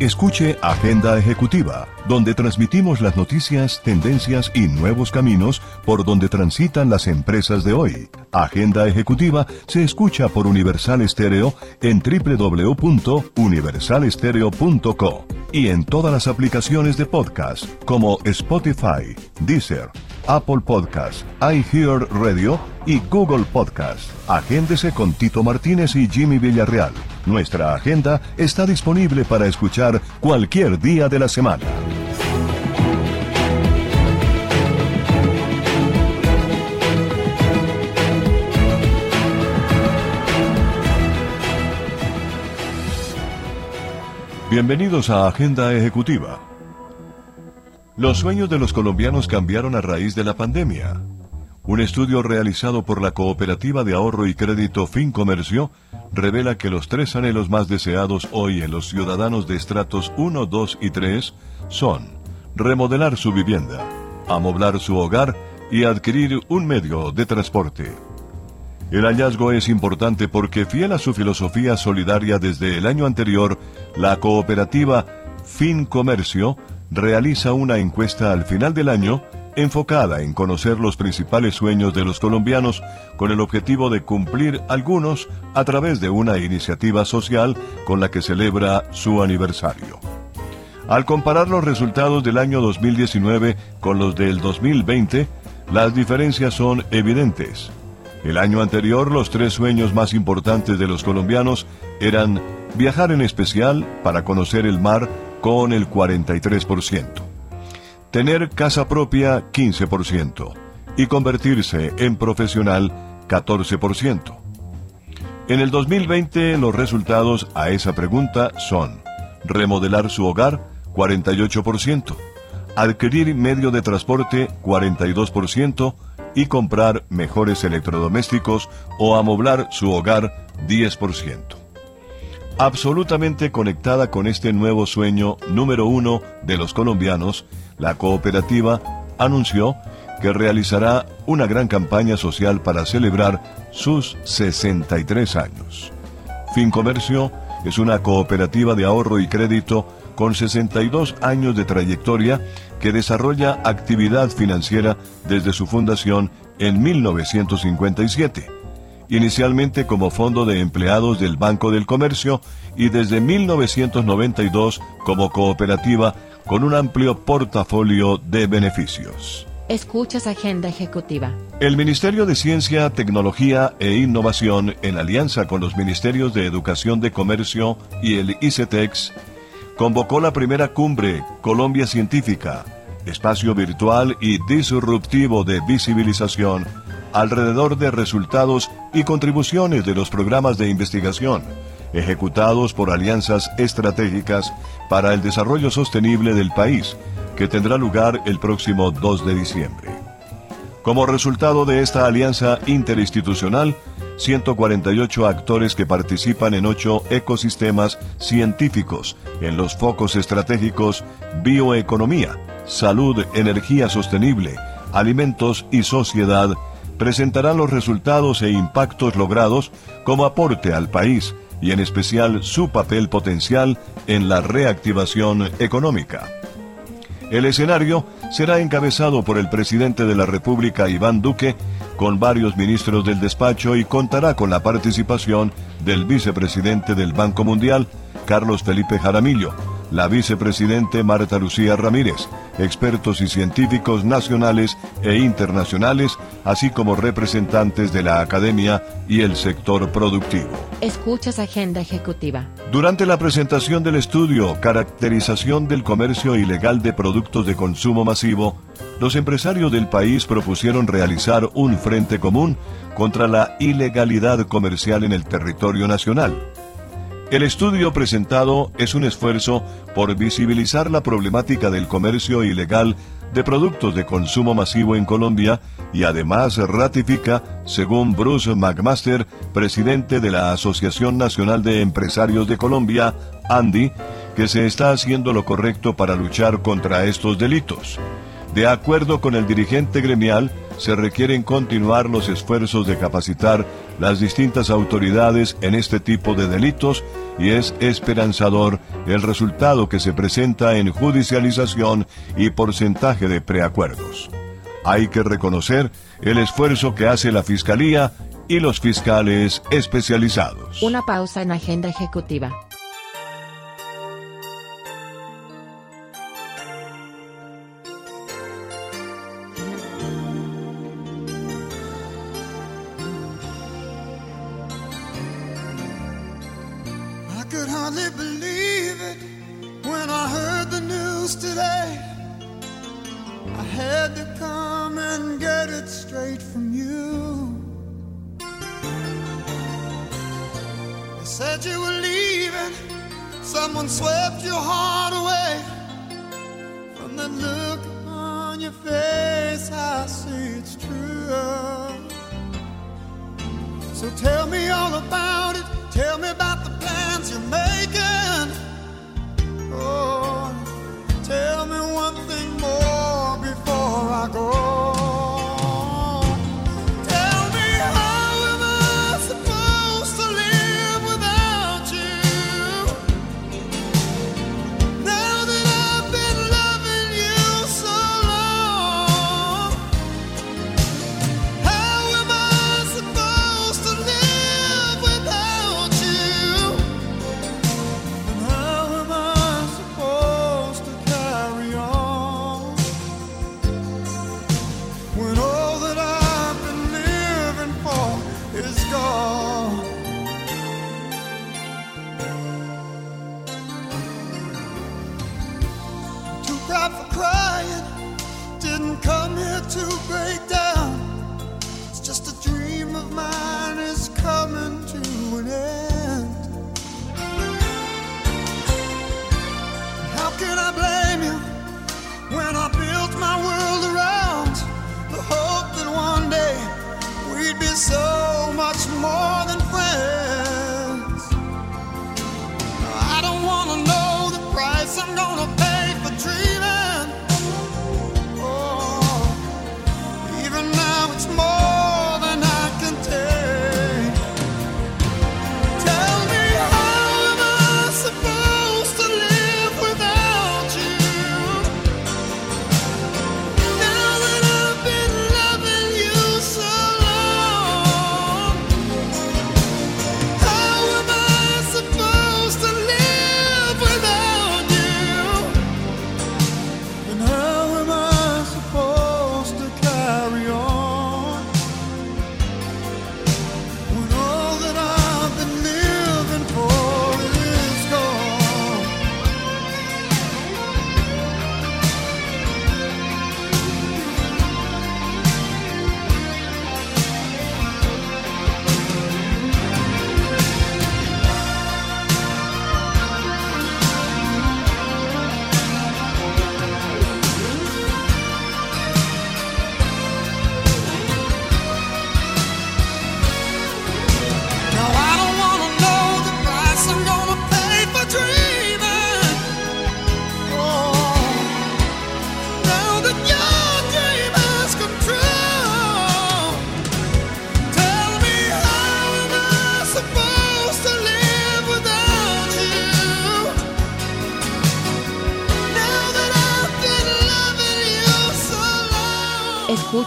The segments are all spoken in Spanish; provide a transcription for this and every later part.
Escuche Agenda Ejecutiva, donde transmitimos las noticias, tendencias y nuevos caminos por donde transitan las empresas de hoy. Agenda Ejecutiva se escucha por Universal Estéreo en www.universalestereo.co y en todas las aplicaciones de podcast como Spotify, Deezer, Apple Podcast, iHear Radio y Google Podcast. Agéndese con Tito Martínez y Jimmy Villarreal. Nuestra agenda está disponible para escuchar cualquier día de la semana. Bienvenidos a Agenda Ejecutiva. Los sueños de los colombianos cambiaron a raíz de la pandemia. Un estudio realizado por la Cooperativa de Ahorro y Crédito FinComercio revela que los tres anhelos más deseados hoy en los ciudadanos de estratos 1, 2 y 3 son remodelar su vivienda, amoblar su hogar y adquirir un medio de transporte. El hallazgo es importante porque fiel a su filosofía solidaria desde el año anterior, la cooperativa FinComercio realiza una encuesta al final del año enfocada en conocer los principales sueños de los colombianos con el objetivo de cumplir algunos a través de una iniciativa social con la que celebra su aniversario. Al comparar los resultados del año 2019 con los del 2020, las diferencias son evidentes. El año anterior los tres sueños más importantes de los colombianos eran viajar en especial para conocer el mar con el 43% tener casa propia 15% y convertirse en profesional 14%. En el 2020 los resultados a esa pregunta son remodelar su hogar 48%, adquirir medio de transporte 42% y comprar mejores electrodomésticos o amoblar su hogar 10%. Absolutamente conectada con este nuevo sueño número uno de los colombianos la cooperativa anunció que realizará una gran campaña social para celebrar sus 63 años. Fincomercio es una cooperativa de ahorro y crédito con 62 años de trayectoria que desarrolla actividad financiera desde su fundación en 1957, inicialmente como fondo de empleados del Banco del Comercio y desde 1992 como cooperativa con un amplio portafolio de beneficios. Escuchas Agenda Ejecutiva. El Ministerio de Ciencia, Tecnología e Innovación, en alianza con los Ministerios de Educación de Comercio y el ICETEX, convocó la primera cumbre Colombia Científica, espacio virtual y disruptivo de visibilización alrededor de resultados y contribuciones de los programas de investigación ejecutados por alianzas estratégicas para el desarrollo sostenible del país, que tendrá lugar el próximo 2 de diciembre. Como resultado de esta alianza interinstitucional, 148 actores que participan en ocho ecosistemas científicos en los focos estratégicos bioeconomía, salud, energía sostenible, alimentos y sociedad presentarán los resultados e impactos logrados como aporte al país y en especial su papel potencial en la reactivación económica. El escenario será encabezado por el presidente de la República, Iván Duque, con varios ministros del despacho y contará con la participación del vicepresidente del Banco Mundial, Carlos Felipe Jaramillo, la vicepresidente Marta Lucía Ramírez, expertos y científicos nacionales e internacionales, así como representantes de la academia y el sector productivo. Escuchas Agenda Ejecutiva. Durante la presentación del estudio Caracterización del comercio ilegal de productos de consumo masivo, los empresarios del país propusieron realizar un frente común contra la ilegalidad comercial en el territorio nacional. El estudio presentado es un esfuerzo por visibilizar la problemática del comercio ilegal de productos de consumo masivo en Colombia y además ratifica, según Bruce McMaster, presidente de la Asociación Nacional de Empresarios de Colombia, ANDI, que se está haciendo lo correcto para luchar contra estos delitos. De acuerdo con el dirigente gremial, se requieren continuar los esfuerzos de capacitar las distintas autoridades en este tipo de delitos y es esperanzador el resultado que se presenta en judicialización y porcentaje de preacuerdos. Hay que reconocer el esfuerzo que hace la Fiscalía y los fiscales especializados. Una pausa en agenda ejecutiva. hardly believe it when I heard the news today. I had to come and get it straight from you. They said you were leaving, someone swept your heart away. From the look on your face, I see it's true. So tell me all about it, tell me about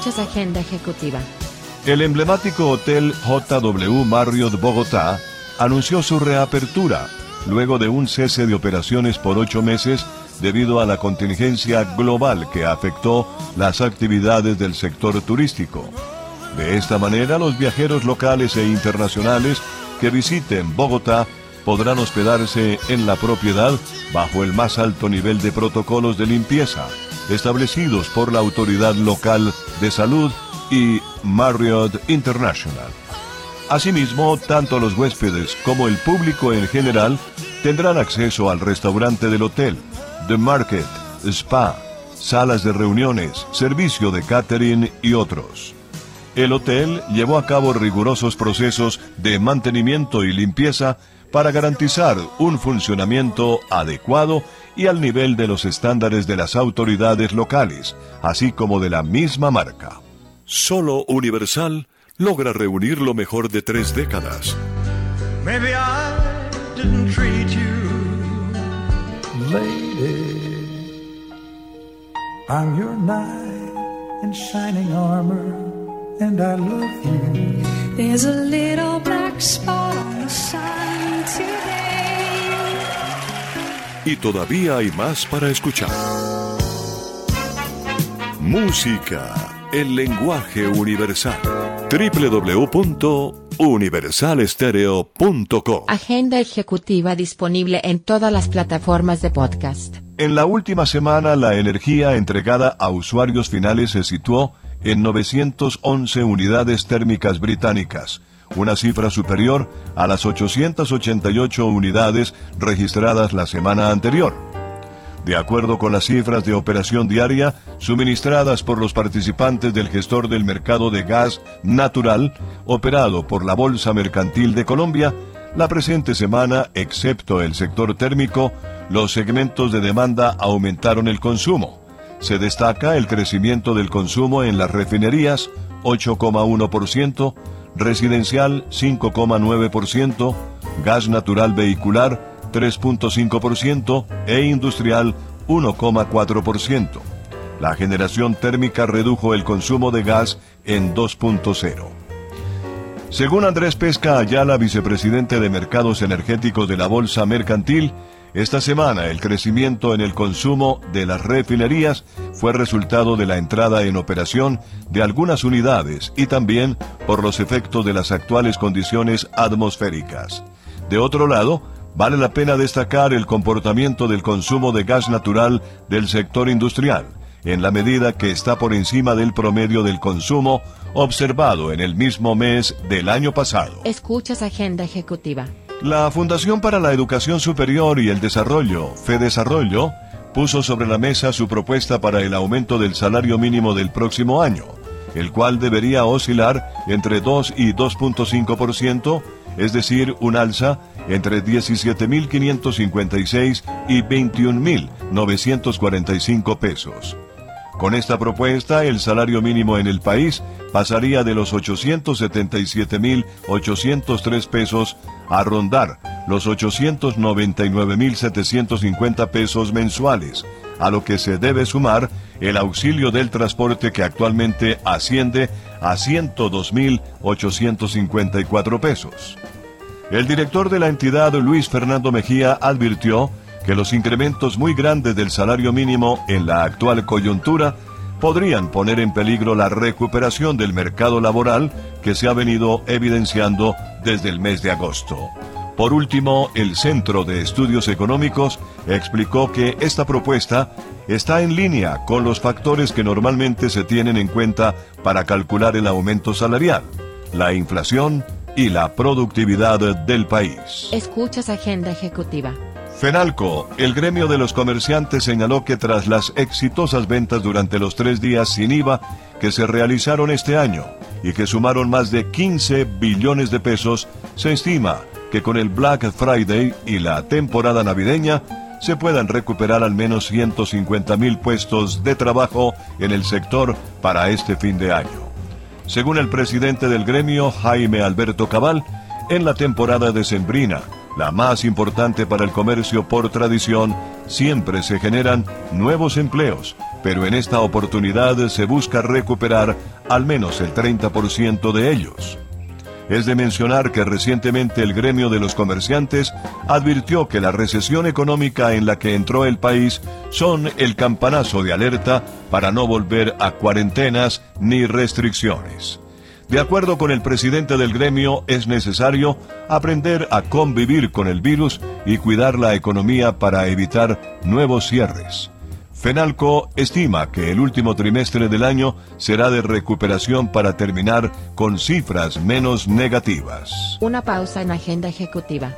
Agenda Ejecutiva. El emblemático Hotel JW Marriott Bogotá anunció su reapertura luego de un cese de operaciones por ocho meses debido a la contingencia global que afectó las actividades del sector turístico. De esta manera, los viajeros locales e internacionales que visiten Bogotá podrán hospedarse en la propiedad bajo el más alto nivel de protocolos de limpieza establecidos por la autoridad local de salud y Marriott International. Asimismo, tanto los huéspedes como el público en general tendrán acceso al restaurante del hotel, The Market, Spa, salas de reuniones, servicio de catering y otros. El hotel llevó a cabo rigurosos procesos de mantenimiento y limpieza para garantizar un funcionamiento adecuado y al nivel de los estándares de las autoridades locales, así como de la misma marca. Solo Universal logra reunir lo mejor de tres décadas. Maybe I didn't treat you. Lady, I'm your knight in shining armor, and I love you. There's a little black spot on the sun today. Y todavía hay más para escuchar. Música, el lenguaje universal. www.universalestereo.com Agenda ejecutiva disponible en todas las plataformas de podcast. En la última semana, la energía entregada a usuarios finales se situó en 911 unidades térmicas británicas, una cifra superior a las 888 unidades registradas la semana anterior. De acuerdo con las cifras de operación diaria suministradas por los participantes del gestor del mercado de gas natural, operado por la Bolsa Mercantil de Colombia, la presente semana, excepto el sector térmico, los segmentos de demanda aumentaron el consumo. Se destaca el crecimiento del consumo en las refinerías, 8,1%, residencial, 5,9%, gas natural vehicular, 3.5% e industrial 1,4%. La generación térmica redujo el consumo de gas en 2.0. Según Andrés Pesca Ayala, vicepresidente de Mercados Energéticos de la Bolsa Mercantil, esta semana el crecimiento en el consumo de las refinerías fue resultado de la entrada en operación de algunas unidades y también por los efectos de las actuales condiciones atmosféricas. De otro lado, vale la pena destacar el comportamiento del consumo de gas natural del sector industrial, en la medida que está por encima del promedio del consumo observado en el mismo mes del año pasado. Escuchas Agenda Ejecutiva. La Fundación para la Educación Superior y el Desarrollo, FEDesarrollo, puso sobre la mesa su propuesta para el aumento del salario mínimo del próximo año, el cual debería oscilar entre 2 y 2.5%, es decir, un alza entre 17.556 y 21.945 pesos. Con esta propuesta, el salario mínimo en el país pasaría de los 877.803 pesos a rondar los 899.750 pesos mensuales, a lo que se debe sumar el auxilio del transporte que actualmente asciende a 102.854 pesos. El director de la entidad, Luis Fernando Mejía, advirtió que los incrementos muy grandes del salario mínimo en la actual coyuntura podrían poner en peligro la recuperación del mercado laboral que se ha venido evidenciando desde el mes de agosto. Por último, el Centro de Estudios Económicos explicó que esta propuesta está en línea con los factores que normalmente se tienen en cuenta para calcular el aumento salarial, la inflación y la productividad del país. Escuchas Agenda Ejecutiva. Fenalco, el gremio de los comerciantes señaló que tras las exitosas ventas durante los tres días sin IVA que se realizaron este año y que sumaron más de 15 billones de pesos, se estima que con el Black Friday y la temporada navideña se puedan recuperar al menos 150 mil puestos de trabajo en el sector para este fin de año. Según el presidente del gremio, Jaime Alberto Cabal, en la temporada decembrina, la más importante para el comercio por tradición, siempre se generan nuevos empleos, pero en esta oportunidad se busca recuperar al menos el 30% de ellos. Es de mencionar que recientemente el gremio de los comerciantes advirtió que la recesión económica en la que entró el país son el campanazo de alerta para no volver a cuarentenas ni restricciones. De acuerdo con el presidente del gremio, es necesario aprender a convivir con el virus y cuidar la economía para evitar nuevos cierres. Fenalco estima que el último trimestre del año será de recuperación para terminar con cifras menos negativas. Una pausa en Agenda Ejecutiva.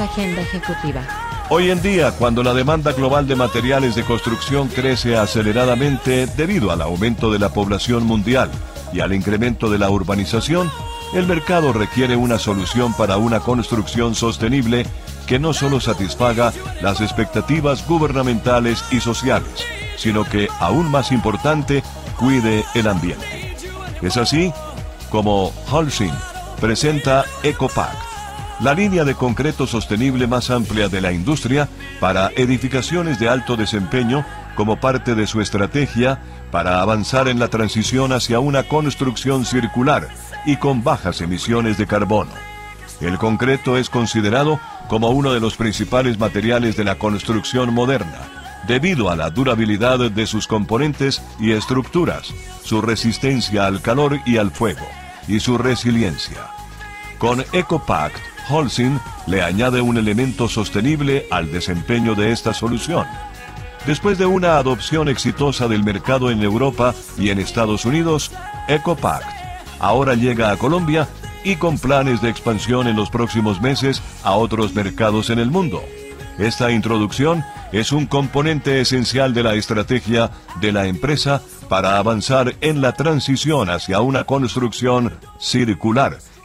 Agenda Ejecutiva. Hoy en día, cuando la demanda global de materiales de construcción crece aceleradamente debido al aumento de la población mundial y al incremento de la urbanización, el mercado requiere una solución para una construcción sostenible que no solo satisfaga las expectativas gubernamentales y sociales, sino que, aún más importante, cuide el ambiente. Es así como Holcim presenta EcoPact, la línea de concreto sostenible más amplia de la industria para edificaciones de alto desempeño como parte de su estrategia para avanzar en la transición hacia una construcción circular y con bajas emisiones de carbono. El concreto es considerado como uno de los principales materiales de la construcción moderna, debido a la durabilidad de sus componentes y estructuras, su resistencia al calor y al fuego, y su resiliencia. Con EcoPact, Holcim le añade un elemento sostenible al desempeño de esta solución. Después de una adopción exitosa del mercado en Europa y en Estados Unidos, EcoPact ahora llega a Colombia y con planes de expansión en los próximos meses a otros mercados en el mundo. Esta introducción es un componente esencial de la estrategia de la empresa para avanzar en la transición hacia una construcción circular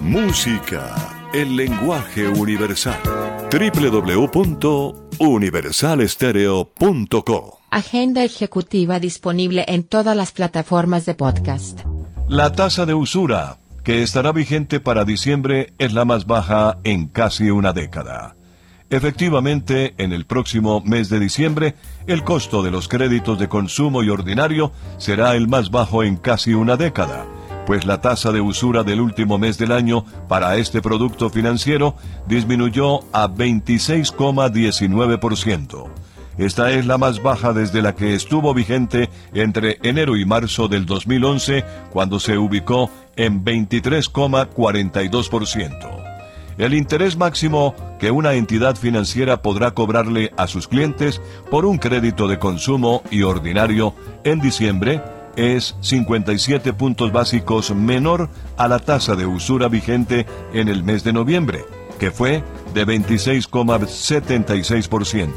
Música, el lenguaje universal. www.universalestereo.co Agenda Ejecutiva disponible en todas las plataformas de podcast. La tasa de usura, que estará vigente para diciembre, es la más baja en casi una década. Efectivamente, en el próximo mes de diciembre, el costo de los créditos de consumo y ordinario será el más bajo en casi una década, pues la tasa de usura del último mes del año para este producto financiero disminuyó a 26,19%. Esta es la más baja desde la que estuvo vigente entre enero y marzo del 2011, cuando se ubicó en 23,42%. El interés máximo que una entidad financiera podrá cobrarle a sus clientes por un crédito de consumo y ordinario en diciembre es 57 puntos básicos menor a la tasa de usura vigente en el mes de noviembre, que fue de 26,76%.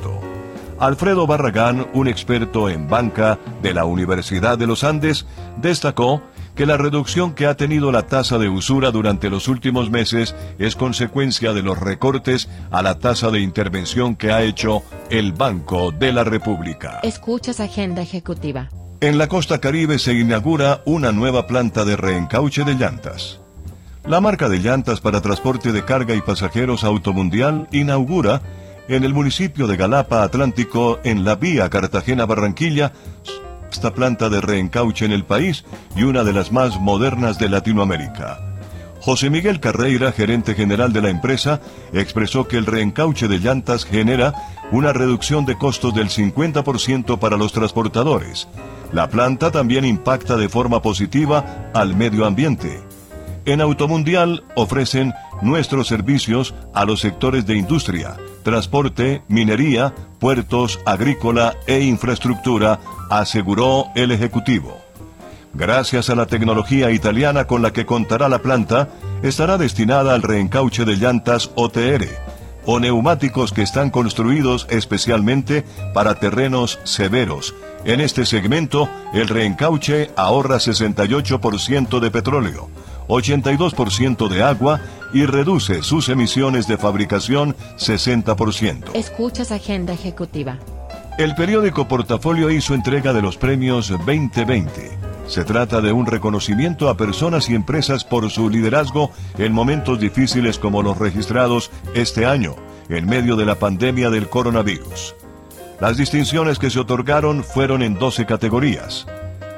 Alfredo Barragán, un experto en banca de la Universidad de los Andes, destacó que la reducción que ha tenido la tasa de usura durante los últimos meses es consecuencia de los recortes a la tasa de intervención que ha hecho el Banco de la República. Escuchas Agenda Ejecutiva. En la costa caribe se inaugura una nueva planta de reencauche de llantas. La marca de llantas para transporte de carga y pasajeros Automundial inaugura en el municipio de Galapa Atlántico, en la vía Cartagena-Barranquilla, esta planta de reencauche en el país y una de las más modernas de Latinoamérica. José Miguel Carreira, gerente general de la empresa, expresó que el reencauche de llantas genera una reducción de costos del 50% para los transportadores. La planta también impacta de forma positiva al medio ambiente. En Automundial ofrecen nuestros servicios a los sectores de industria, transporte, minería, puertos, agrícola e infraestructura, aseguró el Ejecutivo. Gracias a la tecnología italiana con la que contará la planta, estará destinada al reencauche de llantas OTR, o neumáticos que están construidos especialmente para terrenos severos. En este segmento, el reencauche ahorra 68% de petróleo, 82% de agua y reduce sus emisiones de fabricación 60%. Escuchas Agenda Ejecutiva. El periódico Portafolio hizo entrega de los premios 2020. Se trata de un reconocimiento a personas y empresas por su liderazgo en momentos difíciles como los registrados este año, en medio de la pandemia del coronavirus. Las distinciones que se otorgaron fueron en 12 categorías.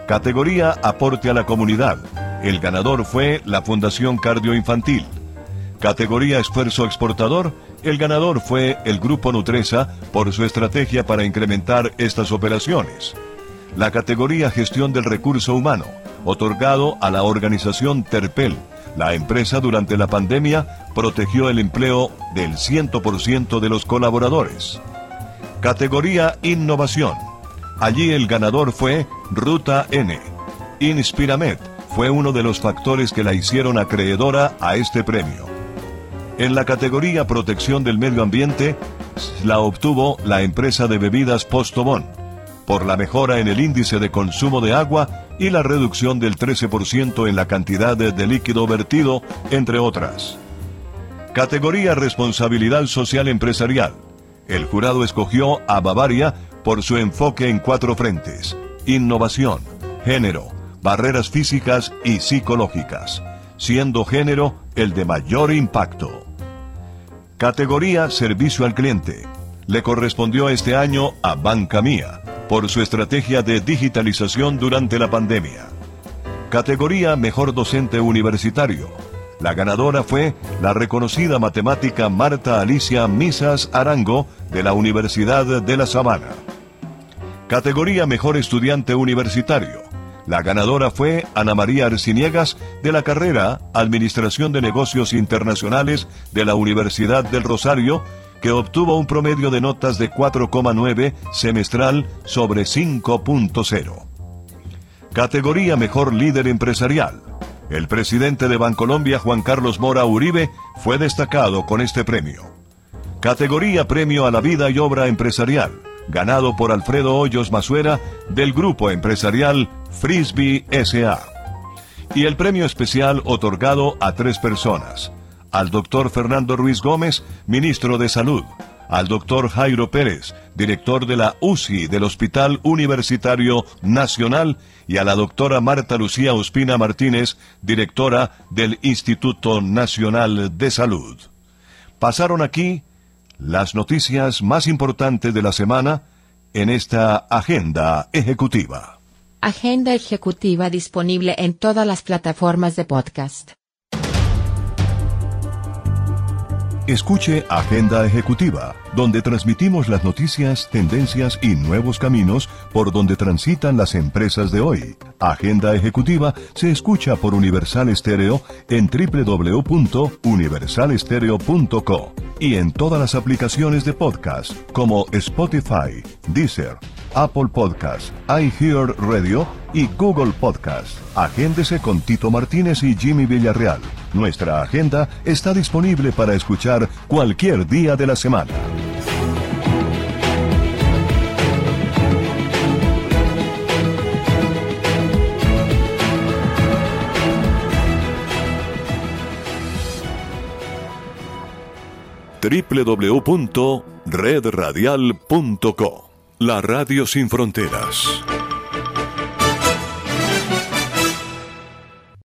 Categoría Aporte a la Comunidad. El ganador fue la Fundación Cardioinfantil. Categoría Esfuerzo Exportador, el ganador fue el Grupo Nutresa por su estrategia para incrementar estas operaciones. La categoría Gestión del Recurso Humano, otorgado a la organización Terpel. La empresa durante la pandemia protegió el empleo del 100% de los colaboradores. Categoría Innovación. Allí el ganador fue Ruta N. Inspiramed fue uno de los factores que la hicieron acreedora a este premio. En la categoría Protección del Medio Ambiente, la obtuvo la empresa de bebidas Postobón, por la mejora en el índice de consumo de agua y la reducción del 13% en la cantidad de líquido vertido, entre otras. Categoría Responsabilidad Social Empresarial. El jurado escogió a Bavaria por su enfoque en cuatro frentes, innovación, género, barreras físicas y psicológicas, siendo género el de mayor impacto. Categoría Servicio al Cliente. Le correspondió este año a Banca Mía por su estrategia de digitalización durante la pandemia. Categoría Mejor Docente Universitario. La ganadora fue la reconocida matemática Marta Alicia Misas Arango de la Universidad de La Sabana. Categoría Mejor Estudiante Universitario. La ganadora fue Ana María Arciniegas de la carrera Administración de Negocios Internacionales de la Universidad del Rosario, que obtuvo un promedio de notas de 4,9 semestral sobre 5.0. Categoría Mejor Líder Empresarial. El presidente de Bancolombia, Juan Carlos Mora Uribe, fue destacado con este premio. Categoría Premio a la Vida y Obra Empresarial ganado por Alfredo Hoyos Masuera del grupo empresarial Frisbee SA. Y el premio especial otorgado a tres personas. Al doctor Fernando Ruiz Gómez, ministro de Salud. Al doctor Jairo Pérez, director de la UCI del Hospital Universitario Nacional. Y a la doctora Marta Lucía Ospina Martínez, directora del Instituto Nacional de Salud. Pasaron aquí las noticias más importantes de la semana en esta agenda ejecutiva. Agenda ejecutiva disponible en todas las plataformas de podcast. Escuche Agenda Ejecutiva, donde transmitimos las noticias, tendencias y nuevos caminos por donde transitan las empresas de hoy. Agenda Ejecutiva se escucha por Universal Estéreo en www.universalestereo.co y en todas las aplicaciones de podcast como Spotify, Deezer, Apple Podcast, iHear Radio y Google Podcast. Agéndese con Tito Martínez y Jimmy Villarreal. Nuestra agenda está disponible para escuchar cualquier día de la semana. www.redradial.co La Radio Sin Fronteras.